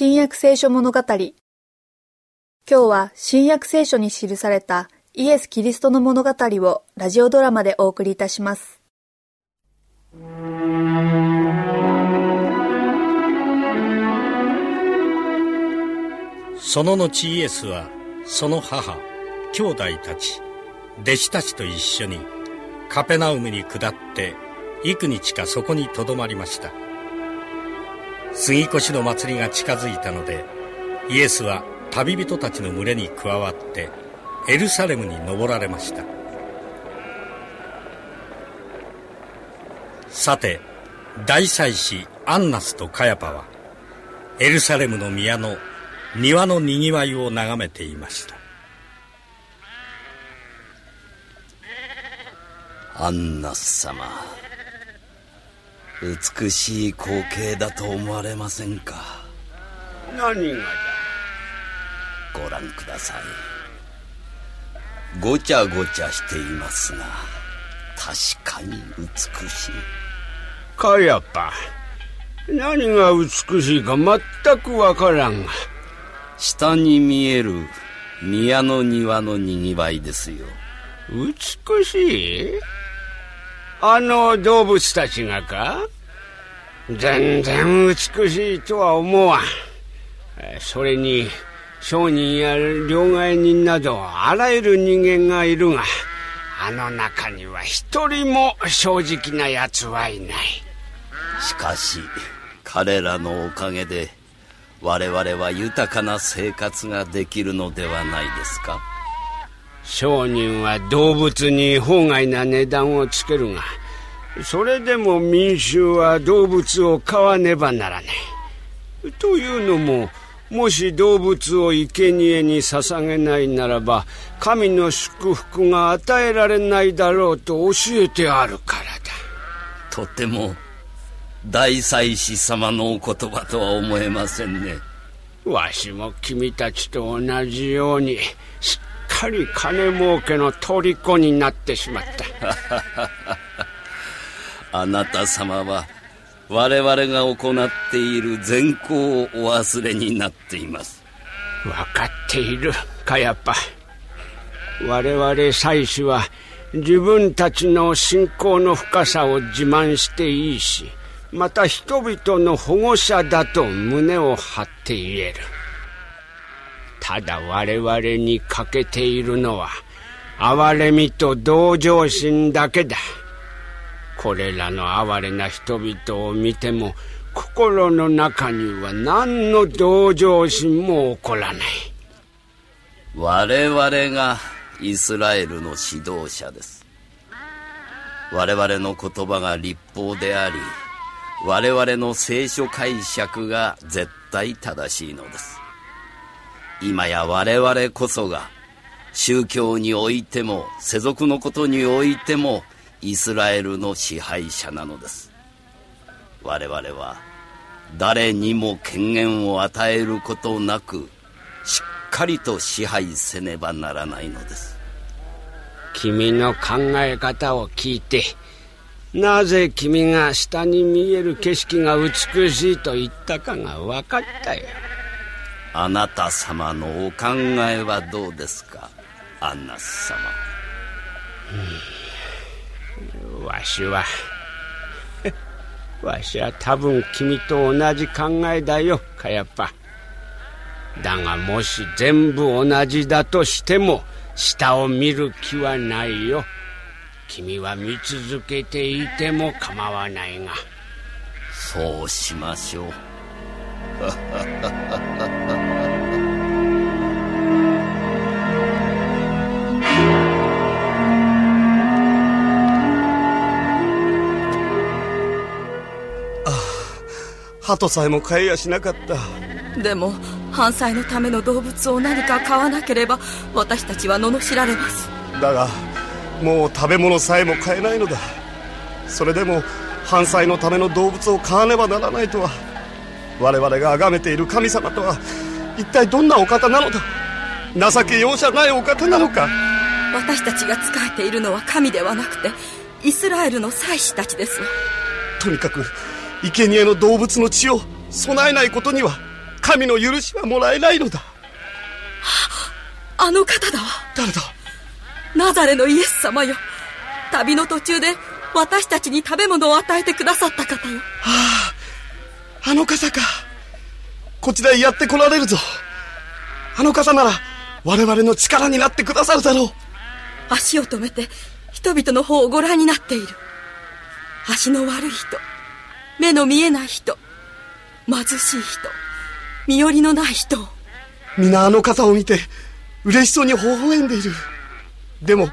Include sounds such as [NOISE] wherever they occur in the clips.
新約聖書物語。今日は新約聖書に記されたイエス・キリストの物語をラジオドラマでお送りいたします。その後イエスはその母兄弟たち弟子たちと一緒にカペナウムに下って幾日かそこにとどまりました。杉越の祭りが近づいたのでイエスは旅人たちの群れに加わってエルサレムに登られました。さて大祭司アンナスとカヤパはエルサレムの宮の庭のにぎわいを眺めていました。アンナス様。美しい光景だと思われませんか？何がだご覧ください。ごちゃごちゃしていますが確かに美しい。かやっぱ何が美しいか全くわからん。が下に見える宮の庭のにぎわいですよ。美しい？あの動物たちがか？全然美しいとは思わん。それに商人や両替人などあらゆる人間がいるがあの中には一人も正直な奴はいない。しかし彼らのおかげで我々は豊かな生活ができるのではないですか。商人は動物に法外な値段をつけるがそれでも民衆は動物を飼わねばならない。というのももし動物を生贄に捧げないならば神の祝福が与えられないだろうと教えてあるからだ。とても大祭司様のお言葉とは思えませんね。わしも君たちと同じようにしっかり金儲けの虜になってしまった [LAUGHS] あなた様は我々が行っている善行をお忘れになっています。分かっているカヤッパ。我々祭司は自分たちの信仰の深さを自慢していいしまた人々の保護者だと胸を張って言える。ただ我々に欠けているのは憐れみと同情心だけだ。これらの哀れな人々を見ても心の中には何の同情心も起こらない。我々がイスラエルの指導者です。我々の言葉が立法であり我々の聖書解釈が絶対正しいのです。今や我々こそが宗教においても世俗のことにおいてもイスラエルの支配者なのです。我々は誰にも権限を与えることなくしっかりと支配せねばならないのです。君の考え方を聞いてなぜ君が下に見える景色が美しいと言ったかが分かったよ。あなた様のお考えはどうですか？アンナス様、うん、わしは。[LAUGHS] わしは多分君と同じ考えだよカヤッパだがもし全部同じだとしても下を見る気はないよ。君は見続けていても構わないが。そうしましょう。[LAUGHS] 鳩さえも飼えやしなかった。でも犯罪のための動物を何か飼わなければ私たちは罵られます。だがもう食べ物さえも買えないのだ。それでも犯罪のための動物を飼わねばならないとは。我々が崇めている神様とは一体どんなお方なのだ。情け容赦ないお方なのか。私たちが仕えているのは神ではなくてイスラエルの祭司たちですわ。とにかく生贄の動物の血を備えないことには神の許しはもらえないのだ。あの方だ。わ誰だ？ナザレのイエス様よ。旅の途中で私たちに食べ物を与えてくださった方よ。あああの傘か。こちらへやって来られるぞ。あの傘なら我々の力になってくださるだろう。足を止めて人々の方をご覧になっている。足の悪い人目の見えない人貧しい人身寄りのない人。皆あの傘を見て嬉しそうに微笑んでいる。でも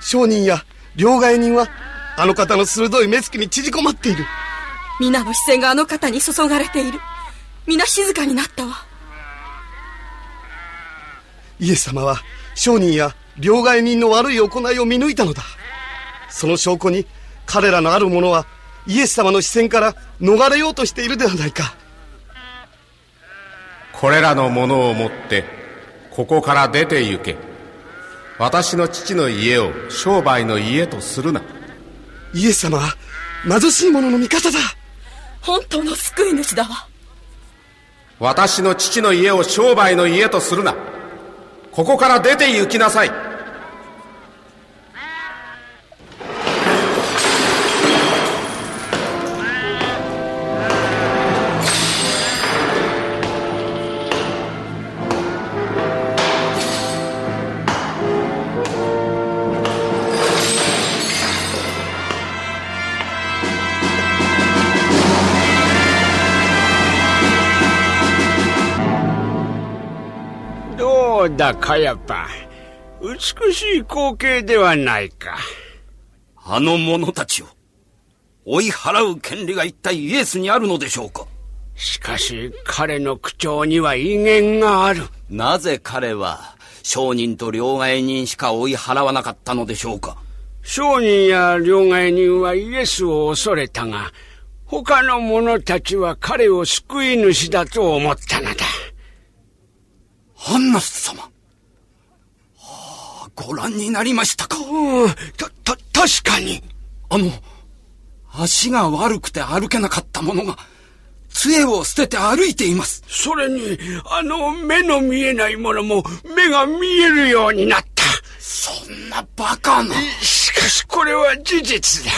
商人や両替人はあの方の鋭い目つきに縮こまっている。皆の視線があの方に注がれている。皆静かになったわ。イエス様は商人や両替人の悪い行いを見抜いたのだ。その証拠に彼らのある者はイエス様の視線から逃れようとしているではないか。これらのものを持ってここから出て行け。私の父の家を商売の家とするな。イエス様は貧しい者の味方だ。本当の救い主だわ。私の父の家を商売の家とするな。ここから出て行きなさいだカヤパ美しい光景ではないか。あの者たちを追い払う権利が一体イエスにあるのでしょうか？しかし彼の口調には威厳がある。なぜ彼は商人と両替人しか追い払わなかったのでしょうか？商人や両替人はイエスを恐れたが他の者たちは彼を救い主だと思ったのだアンナス様。はあ、ご覧になりましたかうん、た、た、確かに。あの、足が悪くて歩けなかった者が、杖を捨てて歩いています。それに、あの目の見えない者も目が見えるようになった。そんなバカな。しかしこれは事実だ。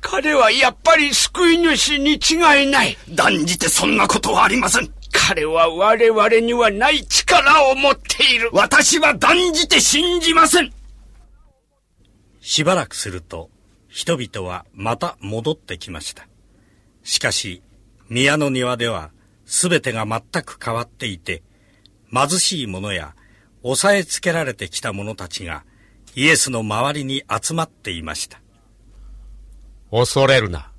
彼はやっぱり救い主に違いない。断じてそんなことはありません。彼は我々にはない力を持っている。私は断じて信じません。しばらくすると、人々はまた戻ってきました。しかし、宮の庭では全てが全く変わっていて、貧しい者や押さえつけられてきた者たちがイエスの周りに集まっていました。恐れるな。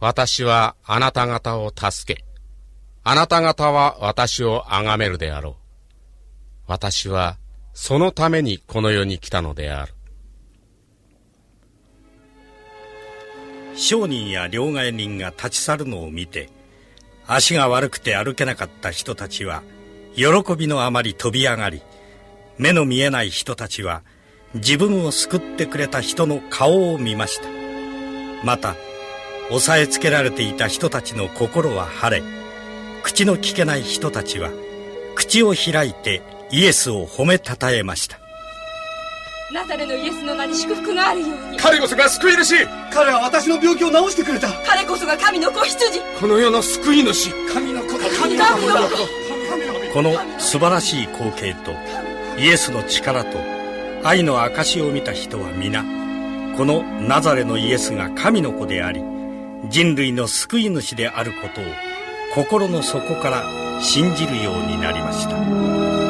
私はあなた方を助け、あなた方は私を崇めるであろう。私はそのためにこの世に来たのである。商人や両替人が立ち去るのを見て、足が悪くて歩けなかった人たちは、喜びのあまり飛び上がり、目の見えない人たちは、自分を救ってくれた人の顔を見ました。また、押さえつけられていた人たちの心は晴れ、口の聞けない人たちは、口を開いてイエスを褒めたたえました。ナザレのイエスの名に祝福があるように。彼こそが救い主。彼は私の病気を治してくれた。彼こそが神の子羊。この世の救い主。神の子だ。神の子この素晴らしい光景とイエスの力と愛の証を見た人は皆このナザレのイエスが神の子であり人類の救い主であることを心の底から信じるようになりました。